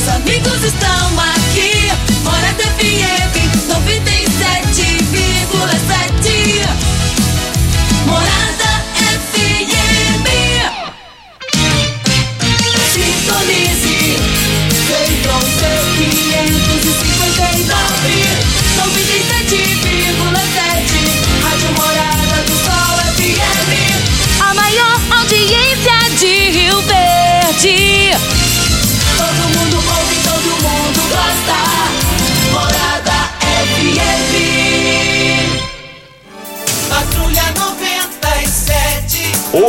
Meus amigos estão aqui. Morada FM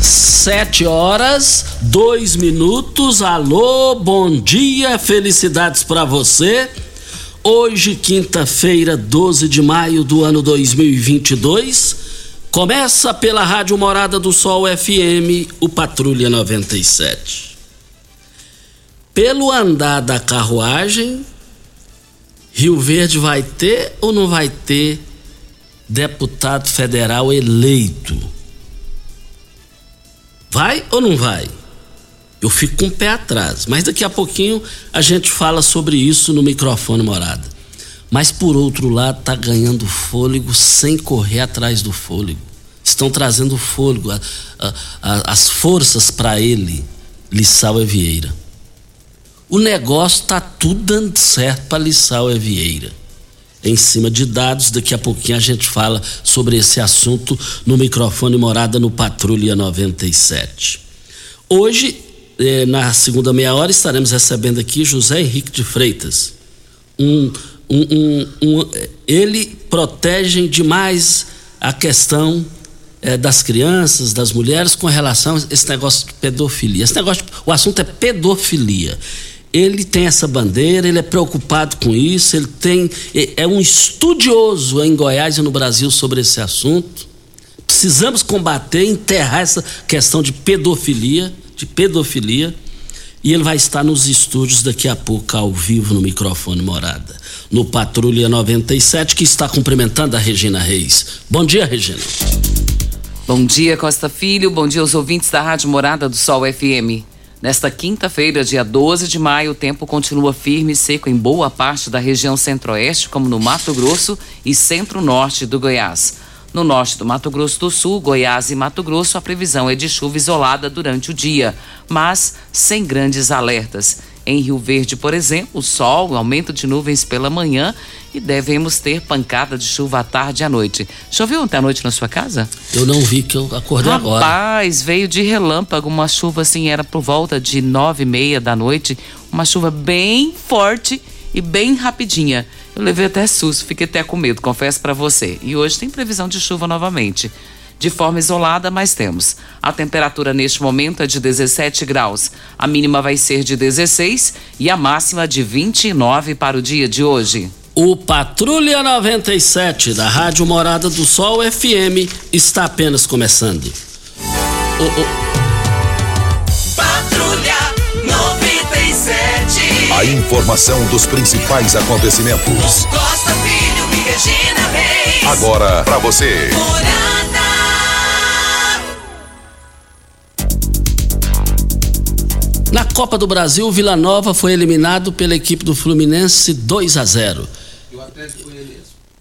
Sete horas, dois minutos. Alô, bom dia, felicidades para você. Hoje, quinta-feira, 12 de maio do ano 2022, começa pela Rádio Morada do Sol FM, o Patrulha 97. Pelo andar da carruagem, Rio Verde vai ter ou não vai ter deputado federal eleito? Vai ou não vai? Eu fico com o pé atrás, mas daqui a pouquinho a gente fala sobre isso no microfone morada. Mas por outro lado, tá ganhando fôlego sem correr atrás do fôlego. Estão trazendo fôlego, a- a- a- as forças para ele, Lissau Vieira. O negócio tá tudo dando certo para Lissau Vieira. Em cima de dados, daqui a pouquinho a gente fala sobre esse assunto no microfone morada no Patrulha 97. Hoje, eh, na segunda meia hora, estaremos recebendo aqui José Henrique de Freitas. Um, um, um, eh, ele protege demais a questão eh, das crianças, das mulheres, com relação a esse negócio de pedofilia. Esse negócio, o assunto é pedofilia. Ele tem essa bandeira, ele é preocupado com isso, ele tem é- um estudioso em Goiás e no Brasil sobre esse assunto. Precisamos combater, enterrar essa questão de pedofilia, de pedofilia. E ele vai estar nos estúdios daqui a pouco, ao vivo, no microfone morada. No Patrulha 97, que está cumprimentando a Regina Reis. Bom dia, Regina. Bom dia, Costa Filho. Bom dia aos ouvintes da Rádio Morada do Sol FM. Nesta quinta-feira, dia 12 de maio, o tempo continua firme e seco em boa parte da região centro-oeste, como no Mato Grosso e centro-norte do Goiás. No norte do Mato Grosso do Sul, Goiás e Mato Grosso, a previsão é de chuva isolada durante o dia, mas sem grandes alertas. Em Rio Verde, por exemplo, o sol, aumento de nuvens pela manhã e devemos ter pancada de chuva à tarde e à noite. Choveu ontem à noite na sua casa? Eu não vi que eu acordei agora. Rapaz, veio de relâmpago, uma chuva assim, era por volta de nove e meia da noite, uma chuva bem forte e bem rapidinha. Eu levei até susto, fiquei até com medo, confesso pra você. E hoje tem previsão de chuva novamente. De forma isolada, mas temos. A temperatura neste momento é de 17 graus. A mínima vai ser de 16 e a máxima de 29 para o dia de hoje. O Patrulha 97 da Rádio Morada do Sol FM está apenas começando. O, o... Patrulha 97. A informação dos principais acontecimentos. Costa Filho e Regina Reis. Agora para você. Morada. Na Copa do Brasil, o Vila Nova foi eliminado pela equipe do Fluminense 2 a 0.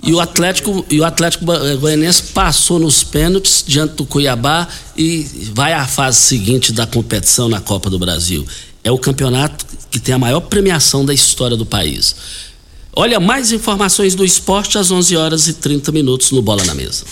E o Atlético, e o Atlético Goianiense passou nos pênaltis diante do Cuiabá e vai à fase seguinte da competição na Copa do Brasil. É o campeonato que tem a maior premiação da história do país. Olha, mais informações do esporte às 11 horas e 30 minutos no Bola na Mesa.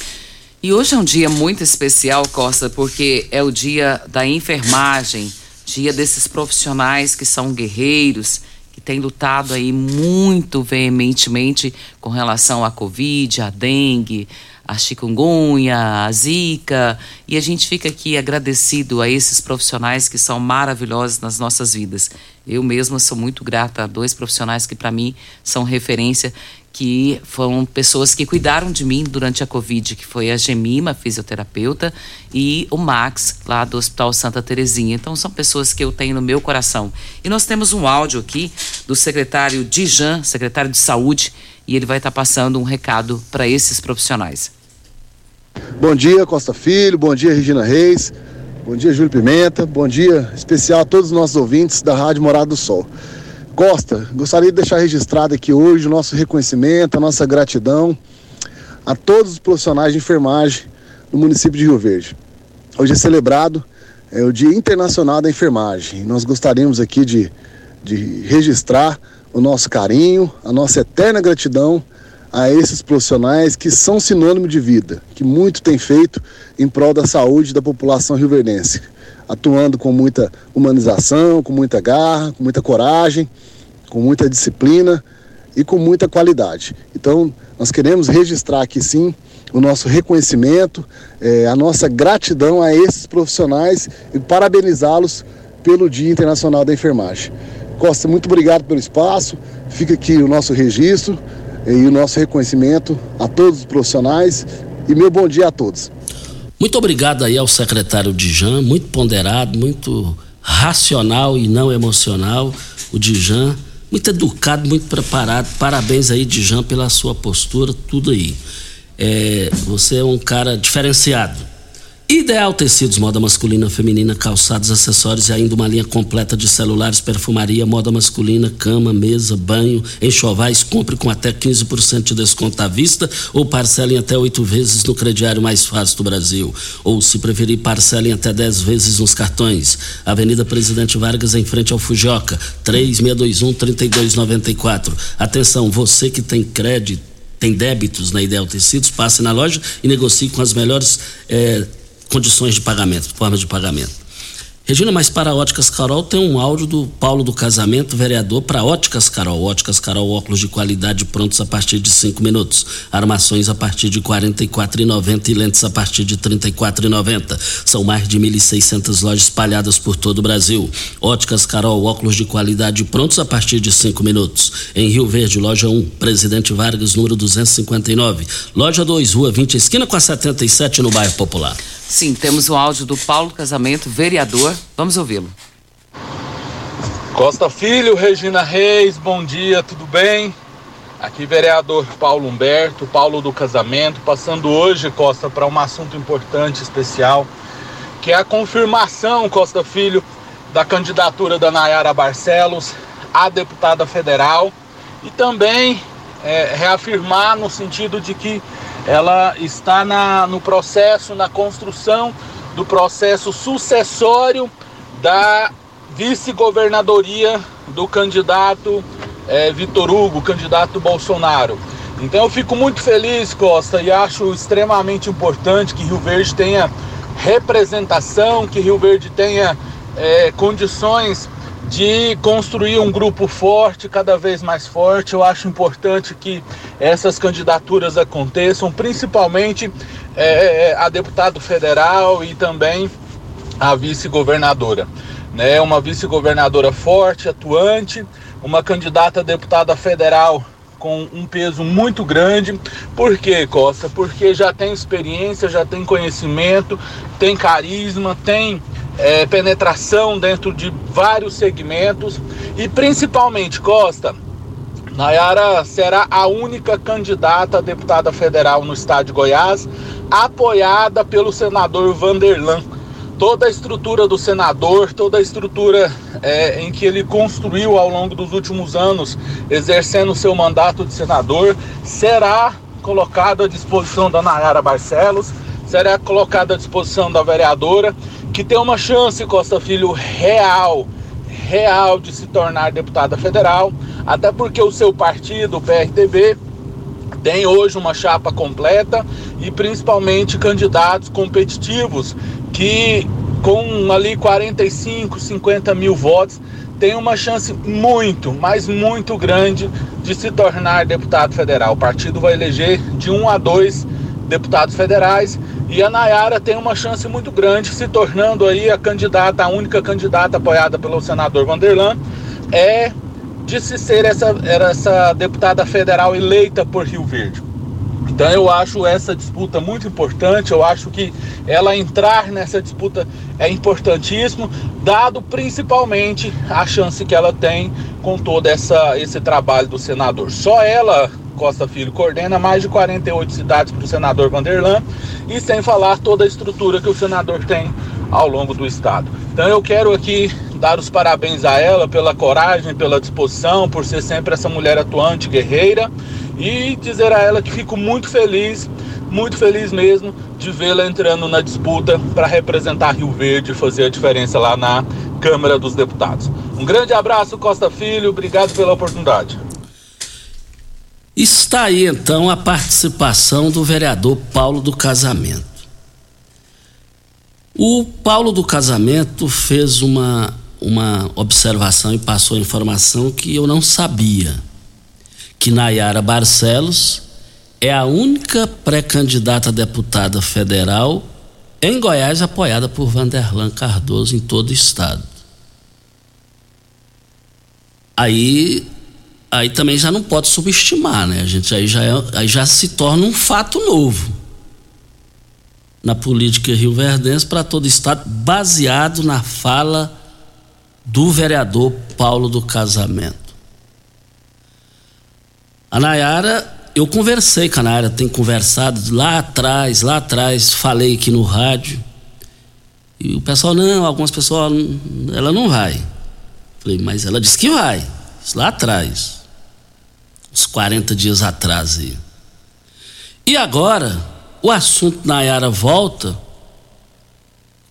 E hoje é um dia muito especial, Costa, porque é o dia da enfermagem, dia desses profissionais que são guerreiros, que têm lutado aí muito veementemente com relação à Covid, à dengue, à chikungunya, à zika. E a gente fica aqui agradecido a esses profissionais que são maravilhosos nas nossas vidas. Eu mesma sou muito grata a dois profissionais que para mim são referência, que foram pessoas que cuidaram de mim durante a Covid, que foi a Gemima, fisioterapeuta, e o Max, lá do Hospital Santa Terezinha. Então, são pessoas que eu tenho no meu coração. E nós temos um áudio aqui do secretário Dijan, secretário de Saúde, e ele vai estar passando um recado para esses profissionais. Bom dia, Costa Filho, bom dia, Regina Reis, bom dia, Júlio Pimenta, bom dia especial a todos os nossos ouvintes da Rádio Morada do Sol. Costa, gostaria de deixar registrado aqui hoje o nosso reconhecimento, a nossa gratidão a todos os profissionais de enfermagem no município de Rio Verde. Hoje é celebrado é, o Dia Internacional da Enfermagem. Nós gostaríamos aqui de, de registrar o nosso carinho, a nossa eterna gratidão a esses profissionais que são sinônimo de vida, que muito têm feito em prol da saúde da população rioverdense atuando com muita humanização, com muita garra, com muita coragem, com muita disciplina e com muita qualidade. Então, nós queremos registrar aqui sim o nosso reconhecimento, eh, a nossa gratidão a esses profissionais e parabenizá-los pelo Dia Internacional da Enfermagem. Costa, muito obrigado pelo espaço. Fica aqui o nosso registro e o nosso reconhecimento a todos os profissionais e meu bom dia a todos. Muito obrigado aí ao secretário Dijan, muito ponderado, muito racional e não emocional, o Dijan, muito educado, muito preparado. Parabéns aí, Dijan, pela sua postura, tudo aí. É, você é um cara diferenciado. Ideal Tecidos, moda masculina, feminina, calçados, acessórios e ainda uma linha completa de celulares, perfumaria, moda masculina, cama, mesa, banho, enxovais. Compre com até 15% de desconto à vista ou parcelem até oito vezes no crediário mais fácil do Brasil. Ou, se preferir, parcelem até 10 vezes nos cartões. Avenida Presidente Vargas, em frente ao Fujoca, 3621-3294. Atenção, você que tem crédito tem débitos na Ideal Tecidos, passe na loja e negocie com as melhores eh, condições de pagamento, formas de pagamento. Regina, mas para Óticas Carol tem um áudio do Paulo do Casamento, vereador para Óticas Carol. Óticas Carol, óculos de qualidade prontos a partir de cinco minutos. Armações a partir de R$ 44,90 e lentes a partir de R$ 34,90. São mais de 1.600 lojas espalhadas por todo o Brasil. Óticas Carol, óculos de qualidade prontos a partir de cinco minutos. Em Rio Verde, loja 1, Presidente Vargas, número 259. Loja 2, Rua 20, esquina com a 77, no bairro Popular. Sim, temos o áudio do Paulo Casamento, vereador. Vamos ouvi-lo. Costa Filho, Regina Reis, bom dia, tudo bem? Aqui vereador Paulo Humberto, Paulo do Casamento, passando hoje, Costa, para um assunto importante, especial, que é a confirmação, Costa Filho, da candidatura da Nayara Barcelos a deputada federal e também é, reafirmar no sentido de que ela está na, no processo, na construção do processo sucessório da vice-governadoria do candidato é, Vitor Hugo, candidato Bolsonaro. Então eu fico muito feliz, Costa, e acho extremamente importante que Rio Verde tenha representação, que Rio Verde tenha é, condições de construir um grupo forte, cada vez mais forte. Eu acho importante que essas candidaturas aconteçam, principalmente é, a deputado federal e também a vice-governadora. Né? Uma vice-governadora forte, atuante, uma candidata a deputada federal com um peso muito grande. Por quê, Costa? Porque já tem experiência, já tem conhecimento, tem carisma, tem é, penetração dentro de vários segmentos. E principalmente, Costa, Nayara será a única candidata a deputada federal no estado de Goiás, apoiada pelo senador Vanderlan. Toda a estrutura do senador, toda a estrutura é, em que ele construiu ao longo dos últimos anos, exercendo seu mandato de senador, será colocada à disposição da Nayara Barcelos, será colocada à disposição da vereadora, que tem uma chance, Costa Filho, real, real de se tornar deputada federal, até porque o seu partido, o PRTB, tem hoje uma chapa completa e principalmente candidatos competitivos que com ali 45, 50 mil votos tem uma chance muito, mas muito grande de se tornar deputado federal. O partido vai eleger de um a dois deputados federais e a Nayara tem uma chance muito grande, se tornando aí a candidata, a única candidata apoiada pelo senador Vanderlan, é de se ser essa, essa deputada federal eleita por Rio Verde. Então eu acho essa disputa muito importante, eu acho que ela entrar nessa disputa é importantíssimo, dado principalmente a chance que ela tem com todo essa, esse trabalho do senador. Só ela, Costa Filho, coordena mais de 48 cidades para o senador Vanderlan, e sem falar toda a estrutura que o senador tem ao longo do estado. Então eu quero aqui dar os parabéns a ela pela coragem, pela disposição, por ser sempre essa mulher atuante, guerreira e dizer a ela que fico muito feliz, muito feliz mesmo de vê-la entrando na disputa para representar Rio Verde e fazer a diferença lá na Câmara dos Deputados. Um grande abraço, Costa Filho, obrigado pela oportunidade. Está aí então a participação do vereador Paulo do Casamento. O Paulo do Casamento fez uma, uma observação e passou informação que eu não sabia que Nayara Barcelos é a única pré-candidata a deputada federal em Goiás apoiada por Vanderlan Cardoso em todo o estado. Aí, aí também já não pode subestimar, né? A gente aí já, é, aí já se torna um fato novo na política rio-verdense para todo o estado, baseado na fala do vereador Paulo do Casamento. A Nayara, eu conversei com a Nayara, tem conversado lá atrás, lá atrás, falei aqui no rádio. E o pessoal, não, algumas pessoas, ela não vai. Falei, mas ela disse que vai. Lá atrás. Uns 40 dias atrás aí. E agora, o assunto Nayara volta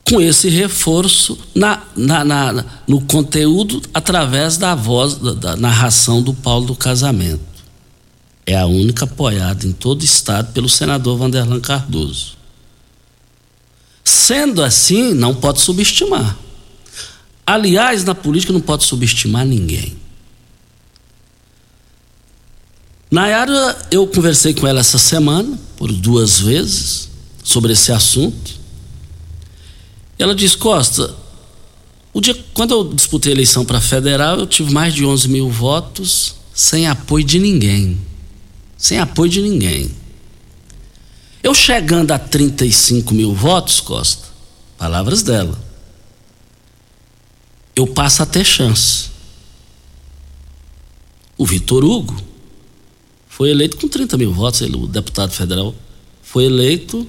com esse reforço na, na, na, no conteúdo através da voz, da, da narração do Paulo do Casamento é a única apoiada em todo o estado pelo senador Vanderlan Cardoso. Sendo assim, não pode subestimar. Aliás, na política não pode subestimar ninguém. Nayara, eu conversei com ela essa semana, por duas vezes, sobre esse assunto. Ela disse: Costa, o dia, quando eu disputei a eleição para federal, eu tive mais de 11 mil votos sem apoio de ninguém sem apoio de ninguém. Eu chegando a 35 mil votos, Costa, palavras dela, eu passo a ter chance. O Vitor Hugo foi eleito com 30 mil votos, ele, o deputado federal, foi eleito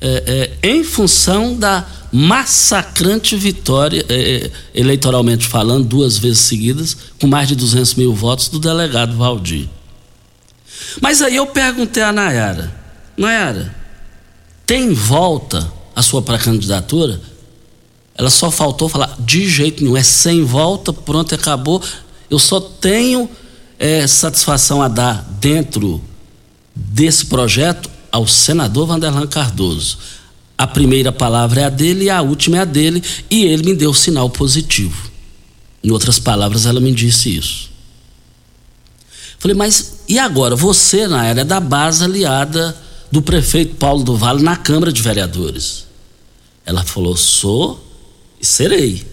é, é, em função da massacrante vitória, é, é eleitoralmente falando, duas vezes seguidas, com mais de 200 mil votos do delegado Valdir. Mas aí eu perguntei a Nayara: Nayara, tem volta a sua pré-candidatura? Ela só faltou falar: de jeito nenhum, é sem volta, pronto, acabou. Eu só tenho é, satisfação a dar dentro desse projeto ao senador Vanderlan Cardoso. A primeira palavra é a dele e a última é a dele, e ele me deu sinal positivo. Em outras palavras, ela me disse isso. Falei, mas e agora? Você, na era da base aliada do prefeito Paulo do Vale na Câmara de Vereadores. Ela falou: sou e serei.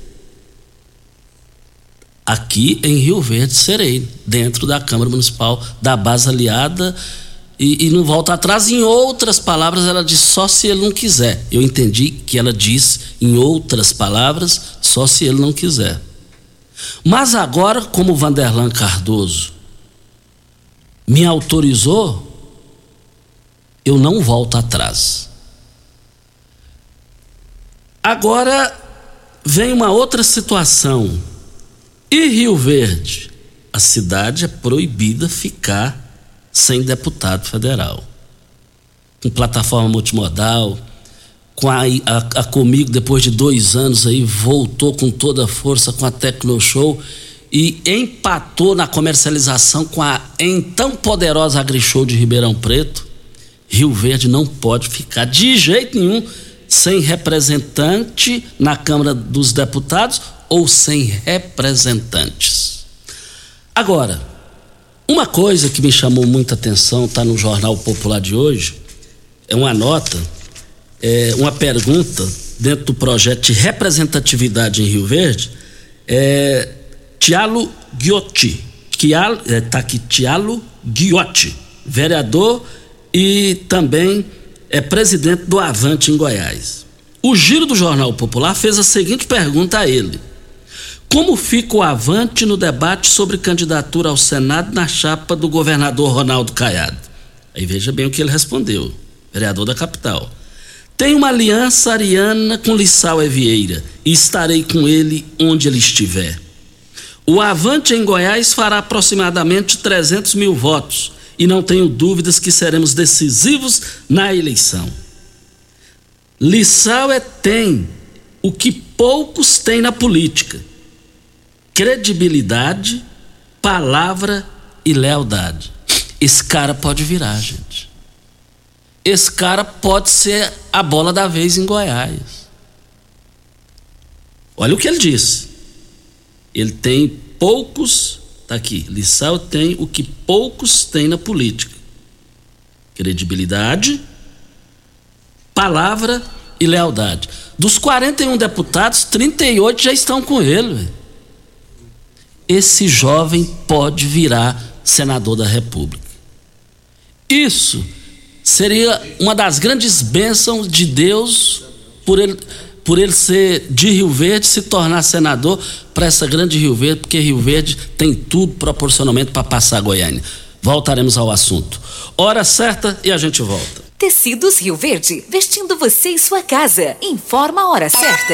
Aqui em Rio Verde serei, dentro da Câmara Municipal da base aliada e, e, não volta atrás. Em outras palavras, ela diz só se ele não quiser. Eu entendi que ela diz, em outras palavras, só se ele não quiser. Mas agora, como Vanderlan Cardoso me autorizou, eu não volto atrás. Agora vem uma outra situação. E Rio Verde? A cidade é proibida ficar sem deputado federal. Com plataforma multimodal, com a, a, a, Comigo, depois de dois anos aí, voltou com toda a força com a Tecnoshow e empatou na comercialização com a então poderosa AgriShow de Ribeirão Preto. Rio Verde não pode ficar de jeito nenhum sem representante na Câmara dos Deputados ou sem representantes. Agora, uma coisa que me chamou muita atenção, está no Jornal Popular de hoje, é uma nota, é uma pergunta dentro do projeto de representatividade em Rio Verde, é Tialo Ghiotti, está é, aqui Tialo Ghiotti, vereador e também é presidente do Avante em Goiás. O Giro do Jornal Popular fez a seguinte pergunta a ele: Como fica o Avante no debate sobre candidatura ao Senado na chapa do governador Ronaldo Caiado? Aí veja bem o que ele respondeu, vereador da capital. Tenho uma aliança ariana com Lissau Evieira e estarei com ele onde ele estiver. O Avante em Goiás fará aproximadamente 300 mil votos e não tenho dúvidas que seremos decisivos na eleição. Lissau é tem o que poucos têm na política: credibilidade, palavra e lealdade. Esse cara pode virar, gente. Esse cara pode ser a bola da vez em Goiás. Olha o que ele disse. Ele tem poucos Está aqui. Lissau tem o que poucos têm na política: credibilidade, palavra e lealdade. Dos 41 deputados, 38 já estão com ele. Esse jovem pode virar senador da República. Isso seria uma das grandes bênçãos de Deus por ele por ele ser de Rio Verde, se tornar senador para essa grande Rio Verde, porque Rio Verde tem tudo proporcionalmente para passar a Goiânia. Voltaremos ao assunto. Hora certa e a gente volta. Tecidos Rio Verde, vestindo você e sua casa. Informa a hora certa.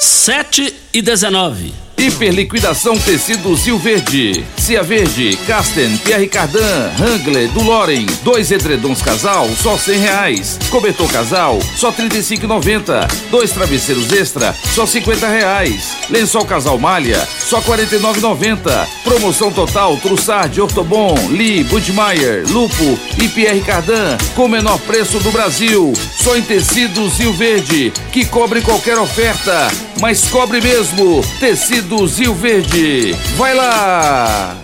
7 e 19. Hiperliquidação Tecidos Rio Verde. Cia Verde, Casten, Pierre Cardan, Hangler, Duloren. Dois edredons casal, só cem reais. Cobertor casal, só trinta e Dois travesseiros extra, só cinquenta reais. Lençol casal malha, só quarenta e Promoção total, Trussard, Ortobon, Lee, Budmeier, Lupo e Pierre Cardan. Com o menor preço do Brasil. Só em Tecidos Rio Verde, que cobre qualquer oferta. Mas cobre mesmo. Tecidos do Rio Verde. Vai lá!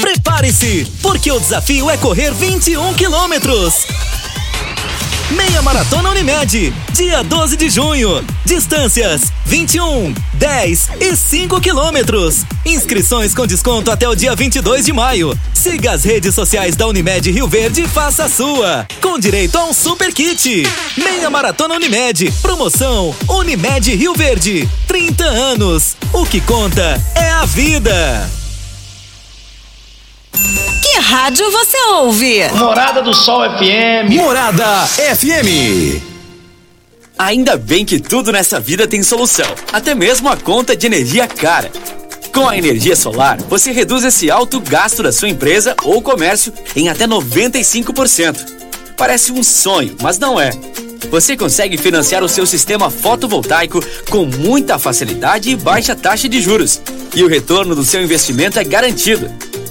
Prepare-se, porque o desafio é correr 21 quilômetros. Meia Maratona Unimed, dia 12 de junho. Distâncias 21, 10 e 5 quilômetros. Inscrições com desconto até o dia 22 de maio. Siga as redes sociais da Unimed Rio Verde e faça a sua. Com direito a um super kit. Meia Maratona Unimed. Promoção Unimed Rio Verde. 30 anos. O que conta é a vida. Que rádio você ouve? Morada do Sol FM. Morada FM. Ainda bem que tudo nessa vida tem solução, até mesmo a conta de energia cara. Com a energia solar, você reduz esse alto gasto da sua empresa ou comércio em até 95%. Parece um sonho, mas não é. Você consegue financiar o seu sistema fotovoltaico com muita facilidade e baixa taxa de juros. E o retorno do seu investimento é garantido.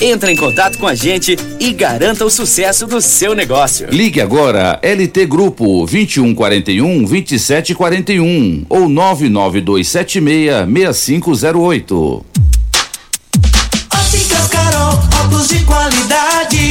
Entre em contato com a gente e garanta o sucesso do seu negócio. Ligue agora LT Grupo 2141 2741 ou 99276 6508. Óticas Carol, óculos de qualidade,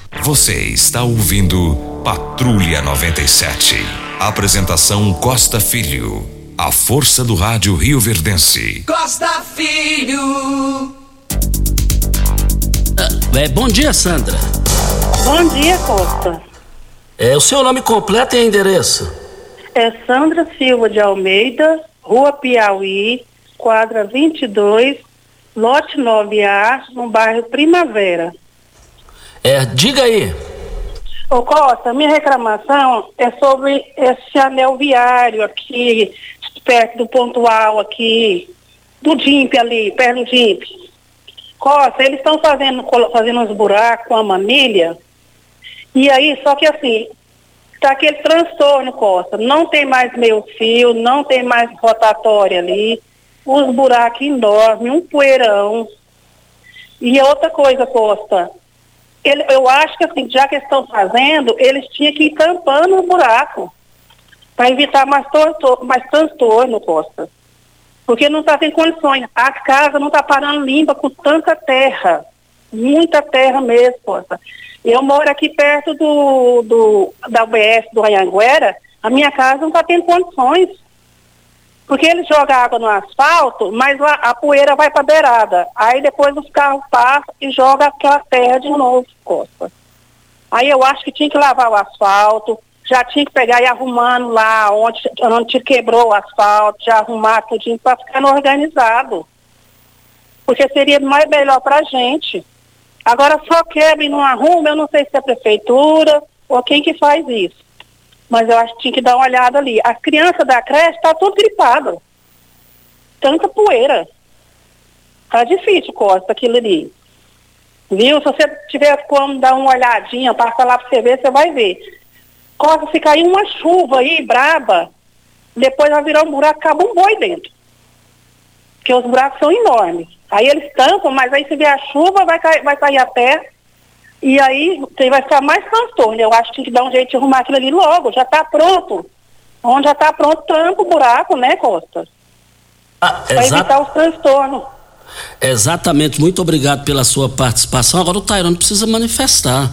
Você está ouvindo Patrulha 97. Apresentação Costa Filho. A força do rádio Rio Verdense. Costa Filho. É, bom dia, Sandra. Bom dia, Costa. É, o seu nome completo e endereço? É Sandra Silva de Almeida, Rua Piauí, quadra 22, lote 9A, no bairro Primavera. É, diga aí. Ô Costa, minha reclamação é sobre esse anel viário aqui, perto do pontual aqui, do DIMP ali, perto do DIMP. Costa, eles estão fazendo, fazendo uns buracos com a manilha, e aí, só que assim, tá aquele transtorno, Costa, não tem mais meio fio, não tem mais rotatória ali, os buracos enormes, um poeirão. E outra coisa, Costa, ele- eu acho que assim, já que eles estão fazendo, eles tinham que ir tampando o buraco para evitar mais, mais transtorno, Costa. Porque não está tendo condições. A casa não está parando limpa com tanta terra. Muita terra mesmo, Costa. Eu moro aqui perto do, do da UBS do Anhanguera, a minha casa não está tendo condições. Porque ele joga água no asfalto, mas a, a poeira vai para a beirada. Aí depois os carros passam e jogam aquela terra de novo, Costa. Aí eu acho que tinha que lavar o asfalto, já tinha que pegar e arrumando lá onde, onde quebrou o asfalto, já arrumar tudinho para ficar organizado. Porque seria mais melhor para a gente. Agora só quebra e não arruma, eu não sei se é a prefeitura ou quem que faz isso. Mas eu acho que tinha que dar uma olhada ali. A criança da creche está tudo gripada. Tanta poeira. Tá difícil, Costa, aquilo ali. Viu? Se você tiver como dar uma olhadinha, passa lá para você ver, você vai ver. Costa, se cair uma chuva aí, braba, depois vai virar um buraco, acaba um boi dentro. Porque os buracos são enormes. Aí eles tampam, mas aí se vier a chuva, vai cair, vai cair a terra. E aí você vai ficar mais transtorno. Eu acho que tem que dar um jeito de arrumar aquilo ali logo, já está pronto. Onde já está pronto, tampa o buraco, né, Costa? Ah, Para evitar os transtornos. Exatamente, muito obrigado pela sua participação. Agora o Tairone precisa manifestar.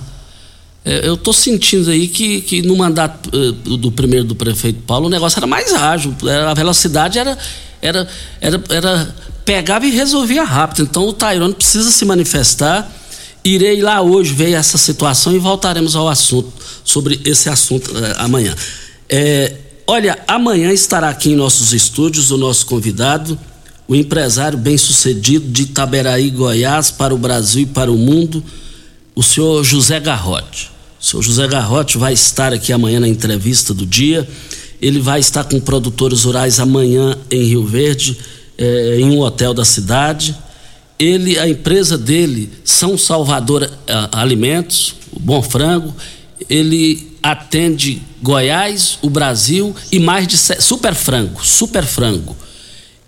É, Eu estou sentindo aí que, que no mandato eh, do primeiro do prefeito Paulo o negócio era mais ágil, a velocidade era, era, era, era pegava e resolvia rápido. Então o Tairone precisa se manifestar. Irei lá hoje ver essa situação e voltaremos ao assunto, sobre esse assunto eh, amanhã. É, olha, amanhã estará aqui em nossos estúdios o nosso convidado, o empresário bem-sucedido de Itaberaí, Goiás, para o Brasil e para o mundo, o senhor José Garrote. O senhor José Garrote vai estar aqui amanhã na entrevista do dia. Ele vai estar com produtores rurais amanhã em Rio Verde, eh, em um hotel da cidade. Ele, a empresa dele, São Salvador ah, Alimentos, o Bom Frango, ele atende Goiás, o Brasil e mais de super frango, super frango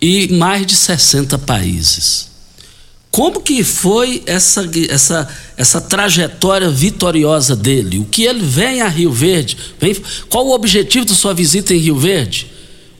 e mais de 60 países. Como que foi essa, essa, essa trajetória vitoriosa dele? O que ele vem a Rio Verde? Vem, qual o objetivo da sua visita em Rio Verde?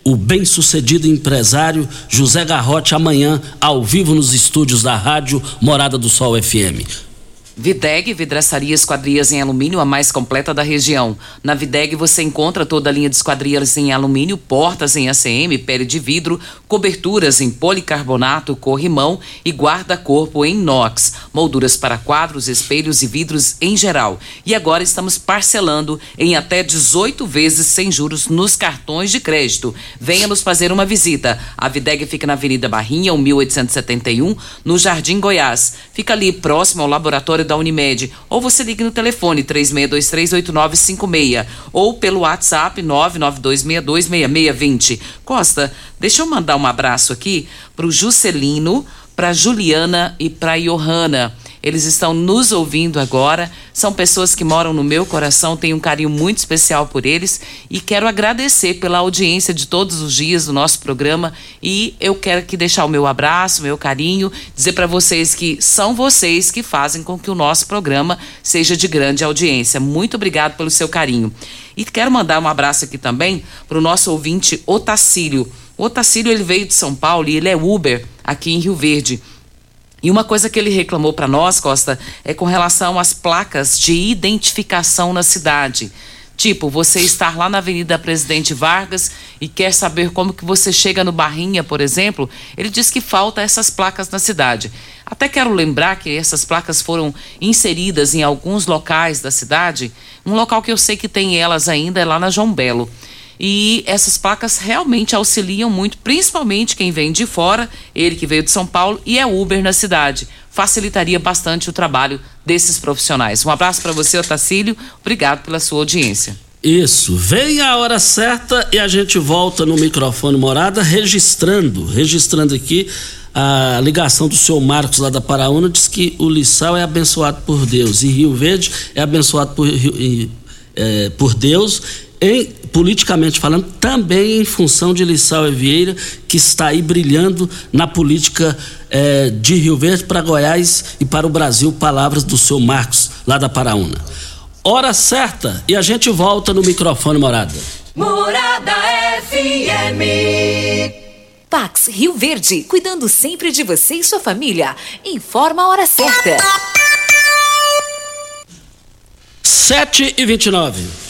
O bem-sucedido empresário José Garrote amanhã, ao vivo nos estúdios da rádio Morada do Sol FM. Videg, vidraçaria esquadrias em alumínio, a mais completa da região. Na Videg você encontra toda a linha de esquadrias em alumínio, portas em ACM, pele de vidro, coberturas em policarbonato, corrimão e guarda-corpo em inox, molduras para quadros, espelhos e vidros em geral. E agora estamos parcelando em até 18 vezes sem juros nos cartões de crédito. Venha nos fazer uma visita. A Videg fica na Avenida Barrinha, 1871, no Jardim Goiás. Fica ali próximo ao laboratório da Unimed. Ou você ligue no telefone 36238956 ou pelo WhatsApp 992626620. Costa, deixa eu mandar um abraço aqui pro Juscelino, pra Juliana e pra Johanna. Eles estão nos ouvindo agora. São pessoas que moram no meu coração, tenho um carinho muito especial por eles e quero agradecer pela audiência de todos os dias do nosso programa. E eu quero aqui deixar o meu abraço, meu carinho, dizer para vocês que são vocês que fazem com que o nosso programa seja de grande audiência. Muito obrigado pelo seu carinho. E quero mandar um abraço aqui também para o nosso ouvinte Otacílio. O Otacílio ele veio de São Paulo e ele é Uber aqui em Rio Verde. E uma coisa que ele reclamou para nós, Costa, é com relação às placas de identificação na cidade. Tipo, você estar lá na Avenida Presidente Vargas e quer saber como que você chega no Barrinha, por exemplo, ele diz que falta essas placas na cidade. Até quero lembrar que essas placas foram inseridas em alguns locais da cidade. Um local que eu sei que tem elas ainda é lá na João Belo. E essas placas realmente auxiliam muito, principalmente quem vem de fora, ele que veio de São Paulo e é Uber na cidade. Facilitaria bastante o trabalho desses profissionais. Um abraço para você, Otacílio. Obrigado pela sua audiência. Isso, vem a hora certa e a gente volta no microfone morada registrando, registrando aqui a ligação do senhor Marcos lá da Paraúna, diz que o Lissau é abençoado por Deus e Rio Verde é abençoado por, é, por Deus em, politicamente falando, também em função de Lissau Vieira, que está aí brilhando na política eh, de Rio Verde para Goiás e para o Brasil. Palavras do seu Marcos, lá da Paraúna. Hora certa e a gente volta no microfone Morada. Morada FM. Pax Rio Verde, cuidando sempre de você e sua família. Informa a hora certa. 7 e 29.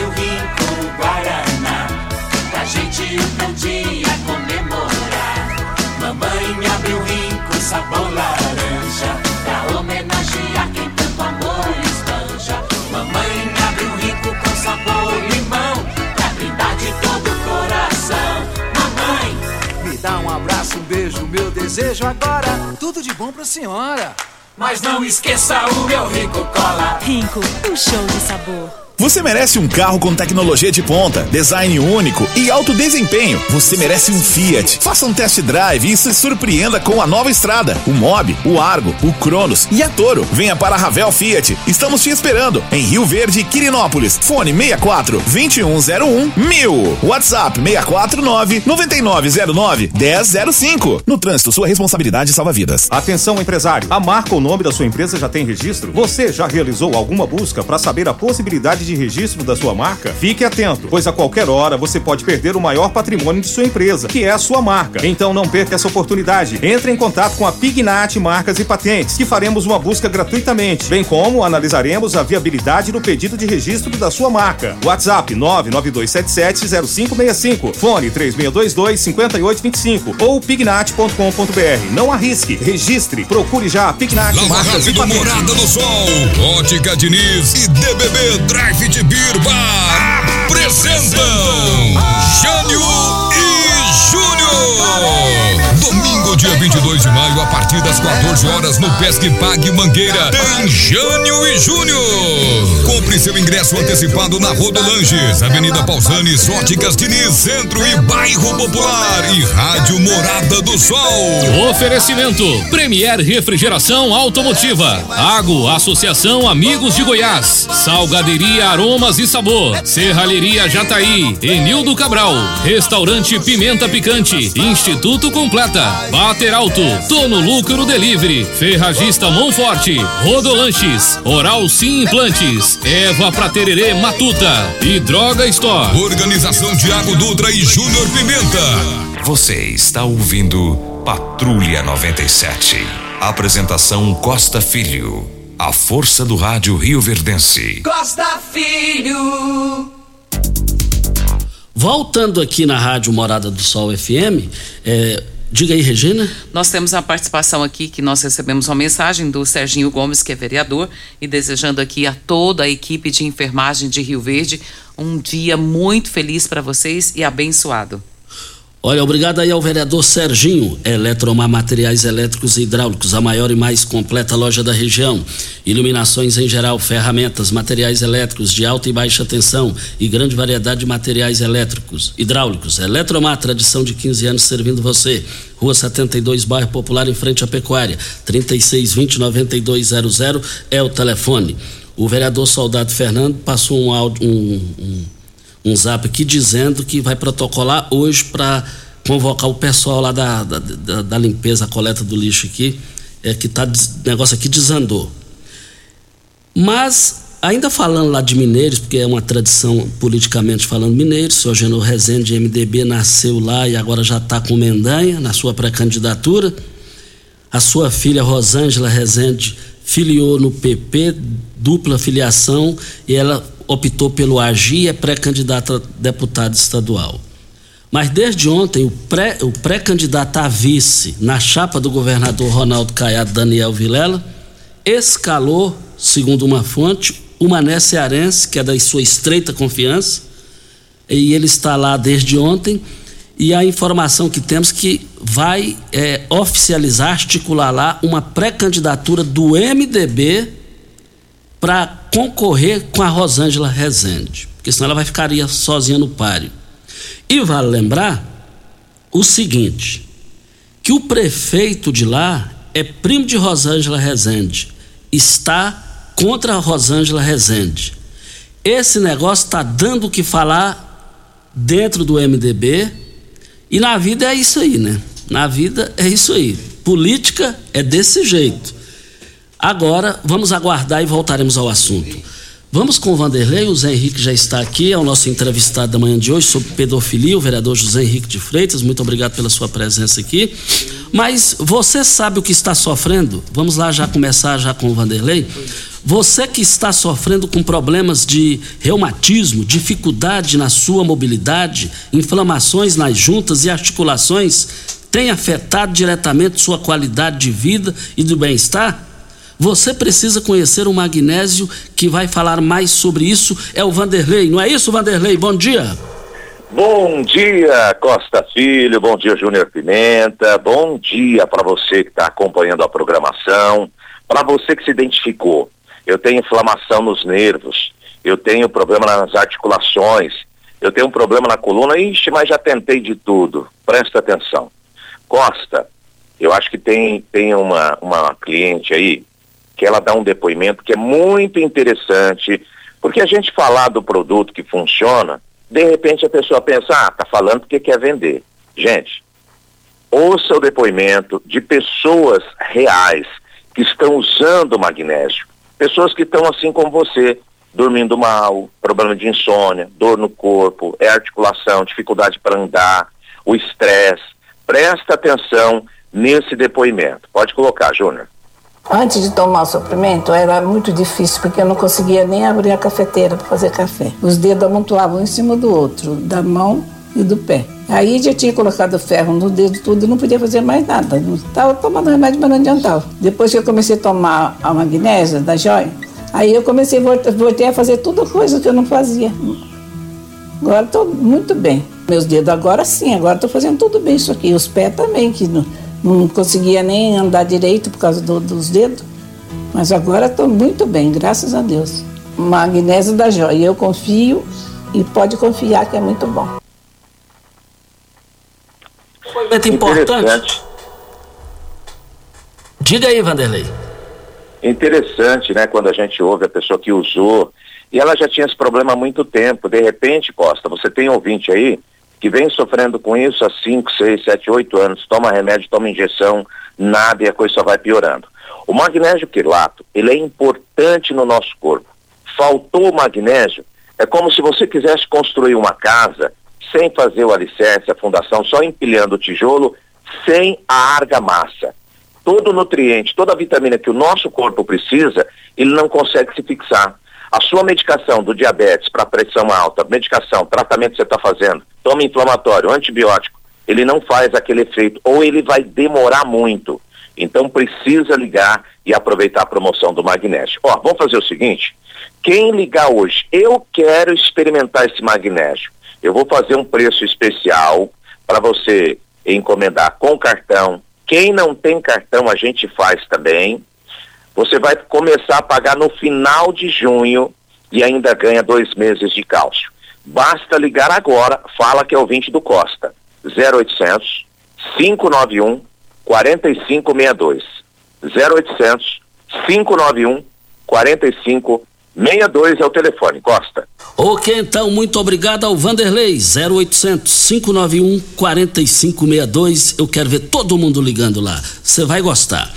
abriu rico Guaraná Pra gente um dia comemorar Mamãe abriu rico sabor laranja Pra homenagear quem tanto amor espanja Mamãe abriu rico com sabor limão Pra brindar de todo o coração Mamãe Me dá um abraço, um beijo, meu desejo agora. Tudo de bom pra senhora. Mas não esqueça o meu rico cola Rico, um show de sabor. Você merece um carro com tecnologia de ponta, design único e alto desempenho. Você merece um Fiat. Faça um test drive e se surpreenda com a nova estrada, o Mob, o Argo, o Cronos e a Toro. Venha para a Ravel Fiat. Estamos te esperando em Rio Verde, Quirinópolis. Fone 64 2101 1000. WhatsApp 649 9909 1005. No trânsito, sua responsabilidade salva vidas. Atenção, empresário. A marca ou nome da sua empresa já tem registro? Você já realizou alguma busca para saber a possibilidade de registro da sua marca? Fique atento, pois a qualquer hora você pode perder o maior patrimônio de sua empresa, que é a sua marca. Então não perca essa oportunidade. Entre em contato com a Pignat Marcas e Patentes, que faremos uma busca gratuitamente, bem como analisaremos a viabilidade do pedido de registro da sua marca. WhatsApp 992770565, fone 3622-5825 ou pignat.com.br. Não arrisque, registre, procure já a Pignat Lava Marcas e Patentes. Morada do Sol, Ótica Diniz e DBB Drive de Birba apresentam de maio, a partir das 14 horas, no Pesque Pague Mangueira, tem Jânio e Júnior. Compre seu ingresso antecipado na Rodolanges, Avenida Pausanes, Óticas Diniz, Centro e Bairro Popular e Rádio Morada do Sol. Oferecimento Premier Refrigeração Automotiva, Ago Associação Amigos de Goiás, Salgaderia Aromas e Sabor, Serralheria Jataí, Enildo Cabral, Restaurante Pimenta Picante, Instituto Completa, Bater Alto, Tono Lucro Delivery, Ferragista Monforte, Rodolanches, Oral Sim Implantes, Eva Pratererê Matuta e Droga Store. Organização Tiago Dutra e Júnior Pimenta. Você está ouvindo Patrulha 97. Apresentação Costa Filho. A força do rádio Rio Verdense. Costa Filho. Voltando aqui na Rádio Morada do Sol FM, é, diga aí, Regina. Nós temos uma participação aqui que nós recebemos uma mensagem do Serginho Gomes, que é vereador, e desejando aqui a toda a equipe de enfermagem de Rio Verde um dia muito feliz para vocês e abençoado. Olha, obrigado aí ao vereador Serginho. Eletromar Materiais Elétricos e Hidráulicos, a maior e mais completa loja da região. Iluminações em geral, ferramentas, materiais elétricos de alta e baixa tensão e grande variedade de materiais elétricos, hidráulicos. Eletromar, tradição de 15 anos servindo você. Rua 72, bairro Popular, em frente à Pecuária. 3620-9200 é o telefone. O vereador Soldado Fernando passou um áudio, um, um um zap aqui dizendo que vai protocolar hoje para convocar o pessoal lá da, da, da, da limpeza, a coleta do lixo aqui, é que tá negócio aqui desandou. Mas ainda falando lá de Mineiros, porque é uma tradição politicamente falando Mineiros, o senhor Genor Rezende, MDB, nasceu lá e agora já está com Mendanha na sua pré-candidatura. A sua filha Rosângela Rezende filiou no PP, dupla filiação, e ela optou pelo AGI e é pré-candidata a deputado estadual. Mas desde ontem, o, pré, pré-candidato a vice na chapa do governador Ronaldo Caiado Daniel Vilela escalou, segundo uma fonte, o Mané Cearense, que é da sua estreita confiança, e ele está lá desde ontem, e a informação que temos que vai é, oficializar, articular lá uma pré-candidatura do MDB para concorrer com a Rosângela Rezende, porque senão ela vai ficaria sozinha no páreo. E vale lembrar o seguinte, que o prefeito de lá é primo de Rosângela Rezende, está contra a Rosângela Rezende. Esse negócio está dando o que falar dentro do MDB e na vida é isso aí, né? Na vida é isso aí. Política é desse jeito. Agora, vamos aguardar e voltaremos ao assunto. Vamos com o Vanderlei, o Zé Henrique já está aqui, é o nosso entrevistado da manhã de hoje sobre pedofilia, o vereador José Henrique de Freitas, muito obrigado pela sua presença aqui. Mas você sabe o que está sofrendo? Vamos lá já começar já com o Vanderlei. Você que está sofrendo com problemas de reumatismo, dificuldade na sua mobilidade, inflamações nas juntas e articulações, tem afetado diretamente sua qualidade de vida e do bem-estar? Você precisa conhecer o magnésio que vai falar mais sobre isso. É o Vanderlei, não é isso, Vanderlei? Bom dia. Bom dia, Costa Filho. Bom dia, Júnior Pimenta. Bom dia para você que está acompanhando a programação. Para você que se identificou, eu tenho inflamação nos nervos, eu tenho problema nas articulações, eu tenho um problema na coluna, ixi, mas já tentei de tudo. Presta atenção. Costa, eu acho que tem, tem uma, uma cliente aí que ela dá um depoimento que é muito interessante, porque a gente falar do produto que funciona, de repente a pessoa pensa, ah, tá falando porque quer vender. Gente, ouça o depoimento de pessoas reais que estão usando o magnésio. Pessoas que estão assim como você, dormindo mal, problema de insônia, dor no corpo, é articulação, dificuldade para andar, o estresse. Presta atenção nesse depoimento. Pode colocar, Júnior. Antes de tomar o suplemento era muito difícil porque eu não conseguia nem abrir a cafeteira para fazer café. Os dedos amontoavam um em cima do outro, da mão e do pé. Aí já tinha colocado ferro no dedo tudo e não podia fazer mais nada. Estava tomando remédio, mas não adiantava. Depois que eu comecei a tomar a magnésia da joia, aí eu comecei, voltei a fazer tudo coisa que eu não fazia. Agora estou muito bem. Meus dedos agora sim, agora estou fazendo tudo bem isso aqui. Os pés também, que não, não conseguia nem andar direito por causa do, dos dedos. Mas agora estou muito bem, graças a Deus. Magnésio da joia. Eu confio e pode confiar que é muito bom depoimento importante. Diga aí, Vanderlei. Interessante, né? Quando a gente ouve a pessoa que usou e ela já tinha esse problema há muito tempo. De repente, Costa, você tem ouvinte aí que vem sofrendo com isso há 5, 6, 7, 8 anos, toma remédio, toma injeção, nada e a coisa só vai piorando. O magnésio quilato, ele é importante no nosso corpo. Faltou o magnésio, é como se você quisesse construir uma casa sem fazer o alicerce, a fundação, só empilhando o tijolo, sem a argamassa. Todo nutriente, toda vitamina que o nosso corpo precisa, ele não consegue se fixar. A sua medicação do diabetes para pressão alta, medicação, tratamento que você está fazendo, toma inflamatório, antibiótico, ele não faz aquele efeito, ou ele vai demorar muito. Então precisa ligar e aproveitar a promoção do magnésio. Ó, vamos fazer o seguinte: quem ligar hoje, eu quero experimentar esse magnésio. Eu vou fazer um preço especial para você encomendar com cartão. Quem não tem cartão, a gente faz também. Você vai começar a pagar no final de junho e ainda ganha dois meses de cálcio. Basta ligar agora, fala que é o 20 do Costa. 0800 591 4562. 0800 591 4562. 62 é o telefone, Costa. Ok, então, muito obrigado ao Vanderlei, 0800 591 4562. Eu quero ver todo mundo ligando lá. Você vai gostar.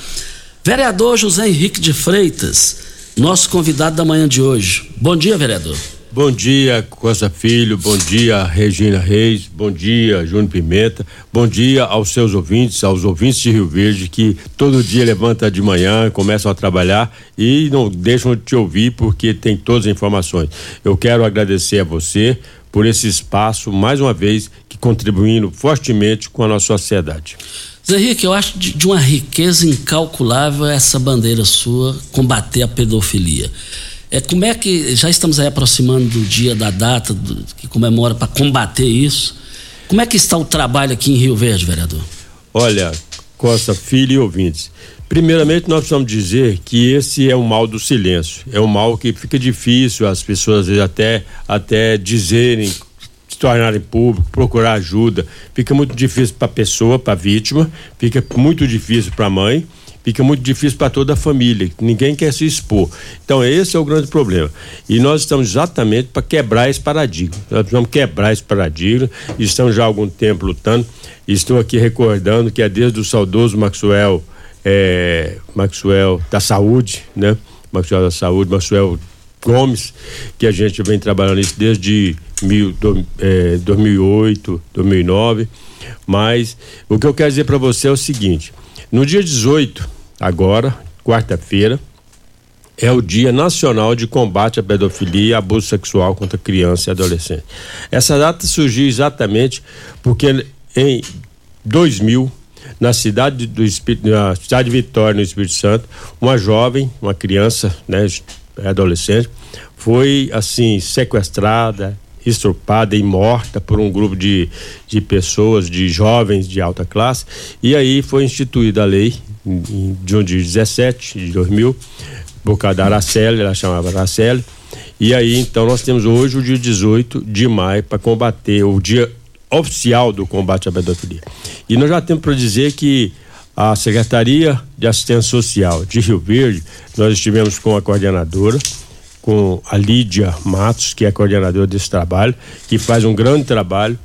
Vereador José Henrique de Freitas, nosso convidado da manhã de hoje. Bom dia, vereador. Bom dia, Costa Filho. Bom dia, Regina Reis. Bom dia, Júnior Pimenta. Bom dia aos seus ouvintes, aos ouvintes de Rio Verde que todo dia levanta de manhã, começam a trabalhar e não deixam de te ouvir porque tem todas as informações. Eu quero agradecer a você por esse espaço, mais uma vez, que contribuindo fortemente com a nossa sociedade. Zé Henrique, eu acho de, uma riqueza incalculável essa bandeira sua combater a pedofilia. É, como é que já estamos aí aproximando do dia da data do, que comemora para combater isso? Como é que está o trabalho aqui em Rio Verde, vereador? Olha, Costa Filho e ouvintes. Primeiramente, nós precisamos dizer que esse é o mal do silêncio. É um mal que fica difícil as pessoas até, até dizerem, tornarem público, procurar ajuda. Fica muito difícil para a pessoa, para a vítima, fica muito difícil para a mãe fica muito difícil para toda a família, ninguém quer se expor. Então, esse é o grande problema. E nós estamos exatamente para quebrar esse paradigma. Nós precisamos quebrar esse paradigma, estamos já há algum tempo lutando. Estou aqui recordando que é desde o saudoso Maxwell, é, Maxwell da Saúde, né? Maxwell da Saúde, Maxwell Gomes, que a gente vem trabalhando isso desde mil, do, é, 2008, 2009. Mas o que eu quero dizer para você é o seguinte: no dia 18, agora, quarta-feira, é o Dia Nacional de Combate à Pedofilia e Abuso Sexual contra Criança e Adolescente. Essa data surgiu exatamente porque em 2000, na cidade do na cidade de Vitória, no Espírito Santo, uma jovem, uma criança, né, adolescente, foi assim sequestrada, estrupada e morta por um grupo de, de pessoas, de jovens de alta classe, e aí foi instituída a lei de 17 de 2000, por causa da Araceli, ela chamava Araceli, E aí, então, nós temos hoje o dia 18 de maio para combater o dia oficial do combate à pedofilia. E nós já temos para dizer que a Secretaria de Assistência Social de Rio Verde, nós estivemos com a coordenadora, com a Lídia Matos, que é coordenadora desse trabalho, que faz um grande trabalho.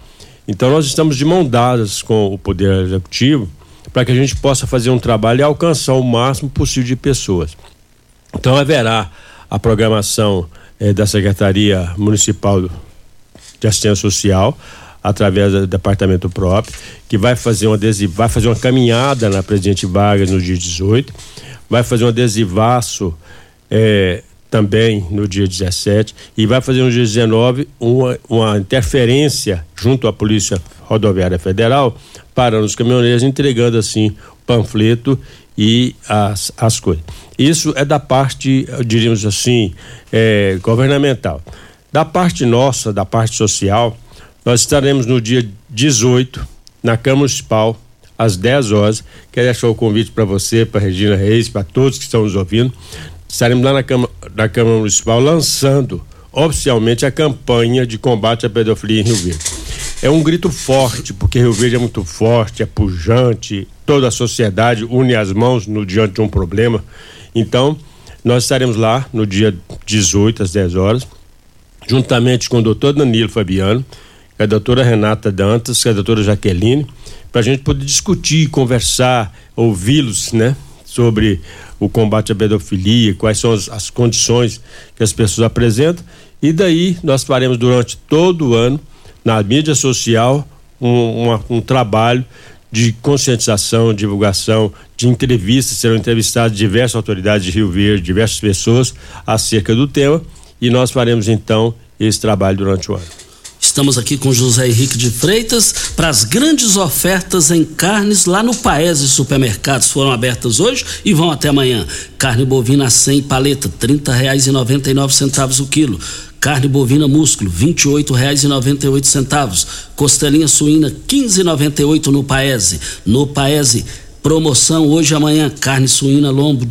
Então nós estamos de mão dadas com o Poder Executivo para que a gente possa fazer um trabalho e alcançar o máximo possível de pessoas. Então haverá a programação eh, da Secretaria Municipal de Assistência Social, através do departamento próprio, que vai fazer um adesivo, vai fazer uma caminhada na Presidente Vargas no dia 18, vai fazer um adesivaço eh, também no dia 17 e vai fazer no dia 19 uma, uma interferência junto à Polícia Rodoviária Federal para os caminhoneiros, entregando assim o panfleto e as, as coisas. Isso é da parte, diríamos assim, é, governamental. Da parte nossa, da parte social, nós estaremos no dia 18 na Câmara Municipal às 10 horas. Quero deixar o convite para você, para Regina Reis, para todos que estão nos ouvindo. Estaremos lá na Câmara, na Câmara Municipal lançando oficialmente a campanha de combate à pedofilia em Rio Verde. É um grito forte, porque Rio Verde é muito forte, é pujante, toda a sociedade une as mãos no diante de um problema. Então, nós estaremos lá no dia 18 às 10 horas, juntamente com o doutor Danilo Fabiano, com a doutora Renata Dantas, com a doutora Jaqueline, para a gente poder discutir, conversar, ouvi-los, né, sobre o combate à pedofilia, quais são as, as condições que as pessoas apresentam. E daí nós faremos durante todo o ano, na mídia social, um, uma, um trabalho de conscientização, divulgação, de entrevistas, serão entrevistadas diversas autoridades de Rio Verde, diversas pessoas acerca do tema e nós faremos então esse trabalho durante o ano. Estamos aqui com José Henrique de Freitas para as grandes ofertas em carnes lá no Paese Supermercados. Foram abertas hoje e vão até amanhã. Carne bovina 100 paleta, nove centavos o quilo. Carne bovina músculo, oito centavos. Costelinha suína, e oito no Paese. No Paese, promoção hoje e amanhã. Carne suína lombo,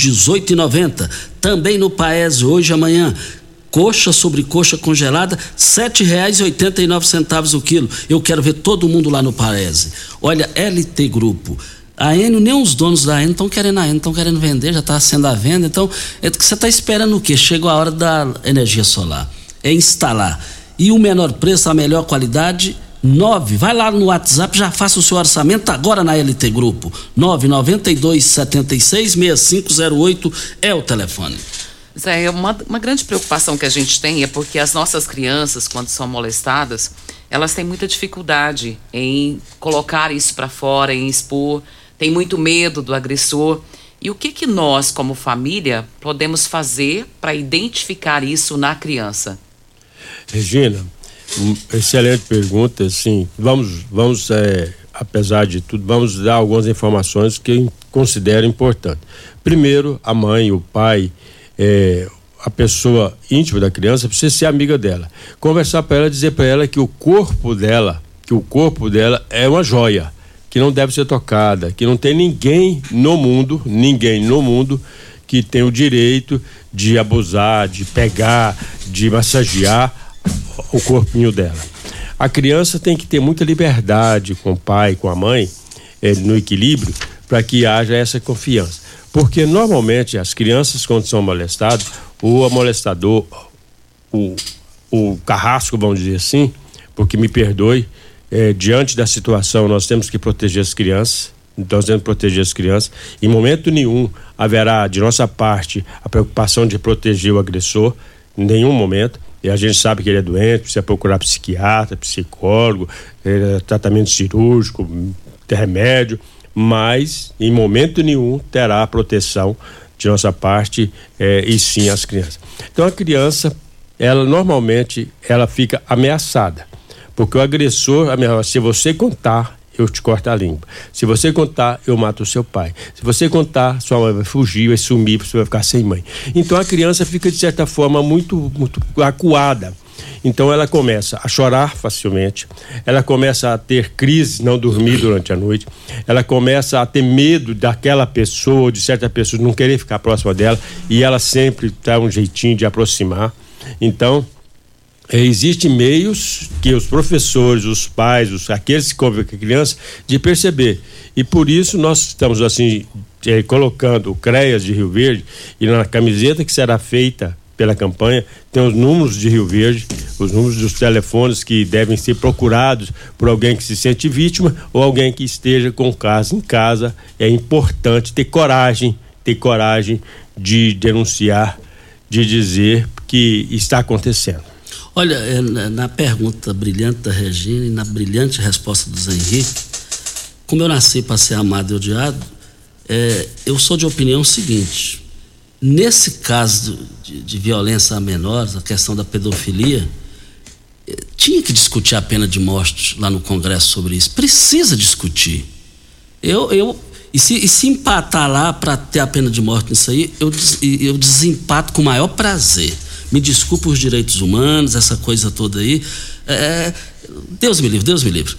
e noventa. Também no Paese, hoje e amanhã coxa sobre coxa congelada, nove centavos o quilo. Eu quero ver todo mundo lá no Paese. Olha, LT Grupo. A Enio, nem os donos da Enio estão querendo a Enio, estão querendo vender, já está sendo a venda. Então, é você está esperando o quê? Chegou a hora da energia solar. É instalar. E o menor preço, a melhor qualidade, 9. Vai lá no WhatsApp, já faça o seu orçamento agora na LT Grupo. 992 76 6508 é o telefone. Zé, uma, uma grande preocupação que a gente tem é porque as nossas crianças, quando são molestadas, elas têm muita dificuldade em colocar isso para fora, em expor, tem muito medo do agressor. E o que, que nós, como família, podemos fazer para identificar isso na criança? Regina, excelente pergunta. Sim, vamos, vamos é, apesar de tudo, vamos dar algumas informações que considero importantes. Primeiro, a mãe, o pai, é, a pessoa íntima da criança precisa ser amiga dela. Conversar para ela, dizer para ela que o corpo dela, que o corpo dela é uma joia, que não deve ser tocada, que não tem ninguém no mundo, ninguém no mundo que tem o direito de abusar, de pegar, de massagear o corpinho dela. A criança tem que ter muita liberdade com o pai, com a mãe, é, no equilíbrio, para que haja essa confiança. Porque normalmente as crianças, quando são molestadas, o molestador, o, o carrasco, vamos dizer assim, porque me perdoe, é, diante da situação nós temos que proteger as crianças, nós temos que proteger as crianças. Em momento nenhum haverá de nossa parte a preocupação de proteger o agressor, em nenhum momento. E a gente sabe que ele é doente, precisa procurar psiquiatra, psicólogo, é, tratamento cirúrgico, remédio mas em momento nenhum terá a proteção de nossa parte eh, e sim as crianças. Então a criança, ela normalmente ela fica ameaçada, porque o agressor ameaça, se você contar, eu te corto a língua. Se você contar, eu mato o seu pai. Se você contar, sua mãe vai fugir, vai sumir, você vai ficar sem mãe. Então a criança fica de certa forma muito muito acuada então ela começa a chorar facilmente, ela começa a ter crise, não dormir durante a noite, ela começa a ter medo daquela pessoa, de certa pessoa, não querer ficar próxima dela, e ela sempre dá um jeitinho de aproximar. Então, é, existem meios que os professores, os pais, os, aqueles que convivem com a criança, de perceber. E por isso nós estamos assim é, colocando o CREAS de Rio Verde e na camiseta que será feita pela campanha, tem os números de Rio Verde, os números dos telefones que devem ser procurados por alguém que se sente vítima ou alguém que esteja com o caso em casa. É importante ter coragem, ter coragem de denunciar, de dizer que está acontecendo. Olha, é, na pergunta brilhante da Regina e na brilhante resposta do Zé Henrique, como eu nasci para ser amado e odiado, é, eu sou de opinião seguinte: nesse caso de, de, violência a menores, a questão da pedofilia, é, tinha que discutir a pena de morte lá no Congresso sobre isso. Precisa discutir. Eu, eu, e, se, e se empatar lá para ter a pena de morte nisso aí, eu, eu desempato com o maior prazer me desculpa os direitos humanos, essa coisa toda aí. É, Deus me livre, Deus me livre.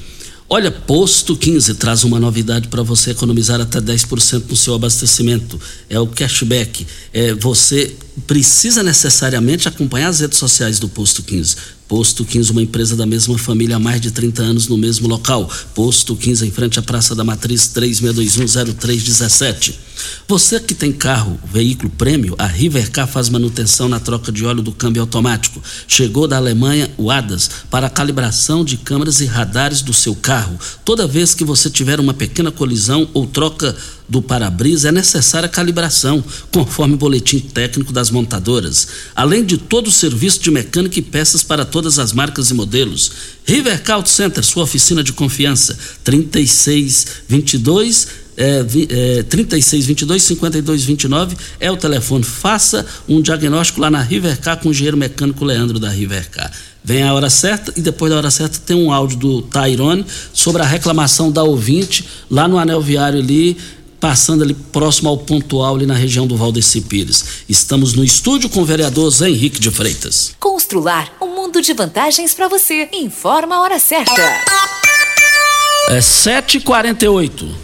Olha, Posto 15 traz uma novidade para você economizar até 10% no seu abastecimento. É o cashback. É, você precisa necessariamente acompanhar as redes sociais do Posto 15. Posto 15, uma empresa da mesma família há mais de 30 anos no mesmo local. Posto 15, em frente à Praça da Matriz, 36210317. Você que tem carro, veículo prêmio, a Rivercar faz manutenção na troca de óleo do câmbio automático. Chegou da Alemanha o ADAS para a calibração de câmeras e radares do seu carro. Toda vez que você tiver uma pequena colisão ou troca do para-brisa é necessária calibração, conforme o boletim técnico das montadoras, além de todo o serviço de mecânica e peças para todas as marcas e modelos. Rivercar Auto Center, sua oficina de confiança, 3622 é, é, 3622 5229 é o telefone. Faça um diagnóstico lá na Rivercar com o engenheiro mecânico Leandro da Rivercar. Vem a hora certa e depois da hora certa tem um áudio do Tairone sobre a reclamação da ouvinte lá no anel viário ali passando ali próximo ao pontual ali na região do Valdeci Pires. Estamos no estúdio com o vereador Zé Henrique de Freitas. Constrular um mundo de vantagens para você. Informa a hora certa. É 7h48.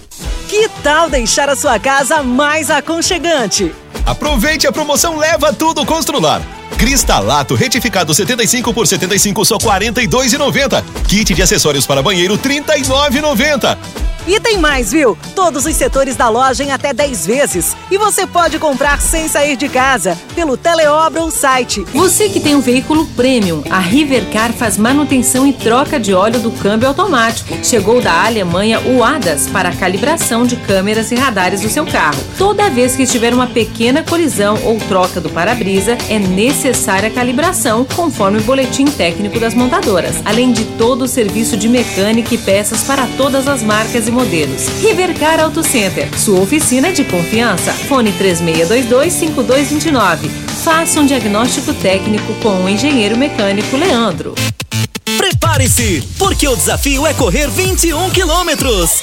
Que tal deixar a sua casa mais aconchegante? Aproveite a promoção Leva Tudo Constrular. Cristalato retificado 75 por 75 só 42,90. Kit de acessórios para banheiro 39,90. E tem mais, viu? Todos os setores da loja em até 10 vezes. E você pode comprar sem sair de casa, pelo teleobra ou site. Você que tem um veículo premium, a Rivercar faz manutenção e troca de óleo do câmbio automático. Chegou da Alemanha o ADAS para a calibração de câmeras e radares do seu carro. Toda vez que tiver uma pequena colisão ou troca do para-brisa, é necessária a calibração, conforme o boletim técnico das montadoras. Além de todo o serviço de mecânica e peças para todas as marcas e modelos. Rivercar Auto Center, sua oficina de confiança. Fone 3622-5229. Faça um diagnóstico técnico com o engenheiro mecânico Leandro. Prepare-se, porque o desafio é correr 21 quilômetros.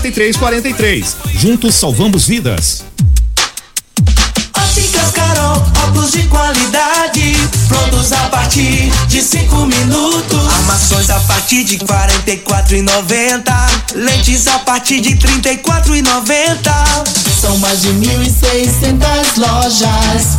4343. Juntos salvamos vidas. Óticas Carol, óculos de qualidade, prontos a partir de cinco minutos. Armações a partir de quarenta e quatro e noventa, lentes a partir de trinta e quatro e noventa. São mais de mil e seiscentas lojas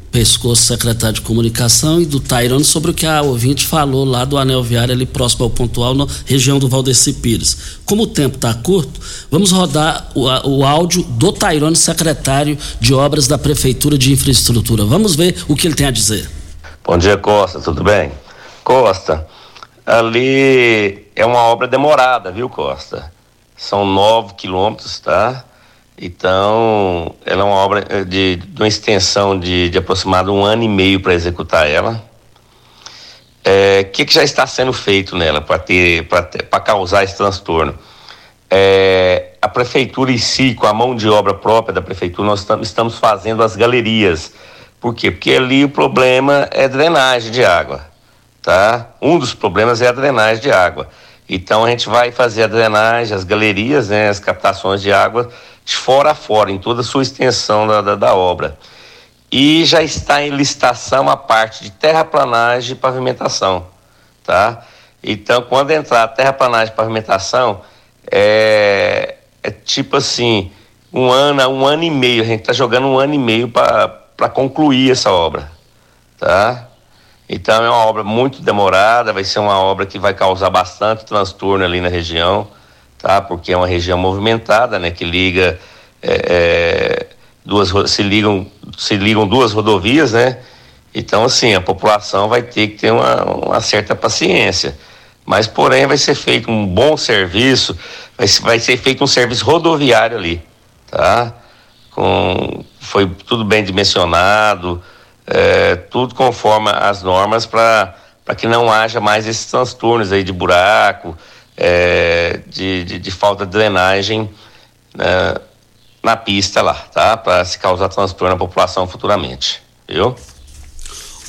pescoço secretário de comunicação e do Tairone sobre o que a ouvinte falou lá do anel viário ali próximo ao pontual na região do Valdeci Pires. Como o tempo está curto, vamos rodar o, o áudio do Tairone, secretário de obras da Prefeitura de Infraestrutura. Vamos ver o que ele tem a dizer. Bom dia, Costa, tudo bem? Costa, ali é uma obra demorada, viu, Costa? São nove quilômetros, tá? Então, ela é uma obra eh, de, de uma extensão de, de aproximado um ano e meio para executar ela. O é, que, que já está sendo feito nela para ter para causar esse transtorno? É, a prefeitura em si, com a mão de obra própria da prefeitura, nós tam, estamos fazendo as galerias. Por quê? Porque ali o problema é drenagem de água, tá? Um dos problemas é a drenagem de água. Então a gente vai fazer a drenagem, as galerias, né, as captações de água de fora a fora, em toda a sua extensão da, da, da obra. E já está em licitação a parte de terraplanagem e pavimentação, tá? Então, quando entrar terraplanagem e pavimentação, é, é tipo assim, um ano, um ano e meio, a gente está jogando um ano e meio para concluir essa obra, tá? Então é uma obra muito demorada, vai ser uma obra que vai causar bastante transtorno ali na região tá? Porque é uma região movimentada, né? Que liga é, é, duas se ligam se ligam duas rodovias, né? Então assim a população vai ter que ter uma, uma certa paciência, mas porém vai ser feito um bom serviço, vai, vai ser feito um serviço rodoviário ali, tá? Com foi tudo bem dimensionado, é, tudo conforme as normas para para que não haja mais esses transtornos aí de buraco, é, de, de, de, falta de drenagem né, na pista lá, tá? Para se causar transtorno à população futuramente, viu?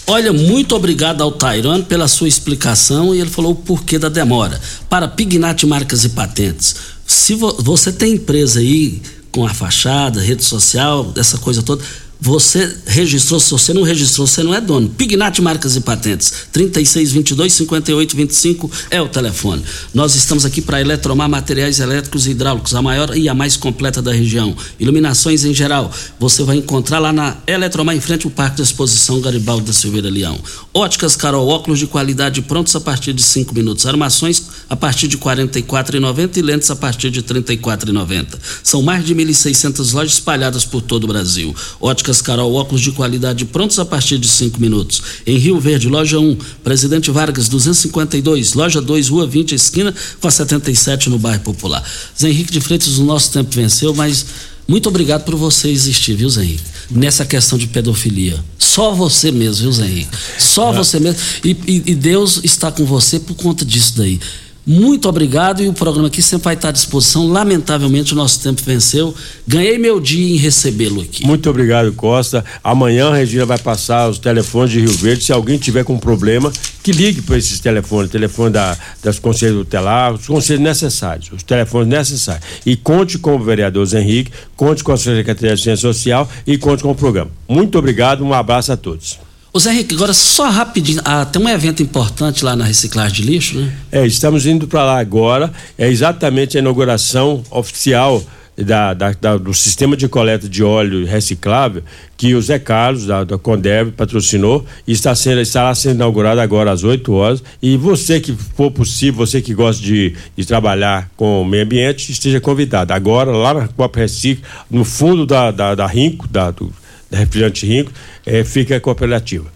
Olha, muito obrigado ao Tairan pela sua explicação e ele falou o porquê da demora. Para Pignat Marcas e Patentes, se vo, você tem empresa aí com a fachada, rede social, essa coisa toda, você registrou, se você não registrou, você não é dono. Pignat Marcas e Patentes, 3622 5825 é o telefone. Nós estamos aqui para Eletromar Materiais Elétricos e Hidráulicos, a maior e a mais completa da região. Iluminações em geral, você vai encontrar lá na Eletromar, em frente ao Parque de Exposição Garibaldi da Silveira Leão. Óticas Carol, óculos de qualidade prontos a partir de 5 minutos. Armações a partir de R$ 44,90 e lentes a partir de R$ 34,90. São mais de 1.600 lojas espalhadas por todo o Brasil. Óticas Carol, óculos de qualidade prontos a partir de 5 minutos. Em Rio Verde, loja 1, Presidente Vargas 252, loja 2, Rua 20, esquina com a 77 no bairro Popular. Zé Henrique de Freitas, o nosso tempo venceu, mas muito obrigado por você existir, viu, Zé Henrique? Nessa questão de pedofilia. Só você mesmo, viu, Zé Henrique? Só é. você mesmo. E, e, e Deus está com você por conta disso daí. Muito obrigado e o programa aqui sempre vai estar à disposição. Lamentavelmente o nosso tempo venceu. Ganhei meu dia em recebê-lo aqui. Muito obrigado, Costa. Amanhã a Regina vai passar os telefones de Rio Verde. Se alguém tiver com problema, que ligue para esses telefones, telefone da, das conselhos tutelar, os conselhos necessários, os telefones necessários. E conte com o vereador Zé Henrique, conte com a Secretaria de Ciência Social e conte com o programa. Muito obrigado, um abraço a todos. Ô Zé Henrique, agora só rapidinho, ah, tem um evento importante lá na reciclagem de lixo, né? É, estamos indo para lá agora, é exatamente a inauguração oficial da, da, da, do sistema de coleta de óleo reciclável que o Zé Carlos, da, da Condev, patrocinou e está sendo, estará sendo inaugurado agora às 8 horas. E você que for possível, você que gosta de, de trabalhar com o meio ambiente, esteja convidado. Agora, lá na Copa Recicle, no fundo da, da, da Rinco, da, do, da Refrigerante Rinco, é, fica a cooperativa.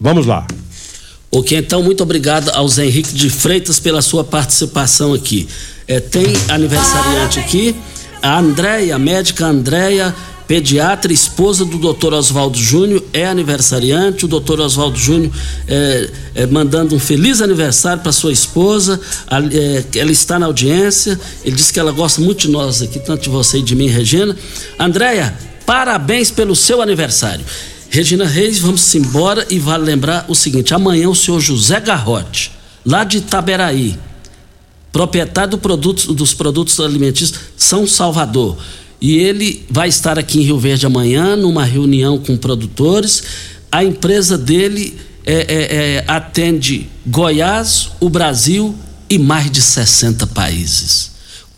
Vamos lá. Ok, então muito obrigado ao Zé Henrique de Freitas pela sua participação aqui. É, tem aniversariante aqui, a Andréia, a médica Andréia pediatra, esposa do Dr. Oswaldo Júnior, é aniversariante. O Dr. Oswaldo Júnior é, é, mandando um feliz aniversário para sua esposa. A, é, ela está na audiência. Ele disse que ela gosta muito de nós aqui, tanto de você e de mim, Regina. Andréia, parabéns pelo seu aniversário. Regina Reis, vamos embora e vale lembrar o seguinte: amanhã o senhor José Garrote, lá de Itaberaí, proprietário do produto, dos produtos alimentícios São Salvador. E ele vai estar aqui em Rio Verde amanhã, numa reunião com produtores. A empresa dele é, é, é, atende Goiás, o Brasil e mais de 60 países.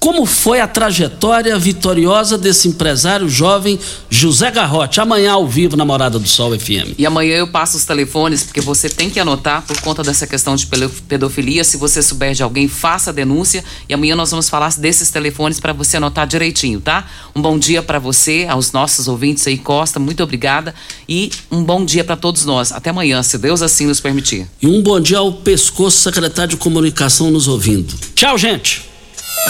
Como foi a trajetória vitoriosa desse empresário jovem José Garrote? Amanhã ao vivo na Morada do Sol FM. E amanhã eu passo os telefones, porque você tem que anotar por conta dessa questão de pedofilia. Se você souber de alguém, faça a denúncia. E amanhã nós vamos falar desses telefones para você anotar direitinho, tá? Um bom dia para você, aos nossos ouvintes aí, Costa. Muito obrigada. E um bom dia para todos nós. Até amanhã, se Deus assim nos permitir. E um bom dia ao pescoço secretário de comunicação nos ouvindo. Tchau, gente.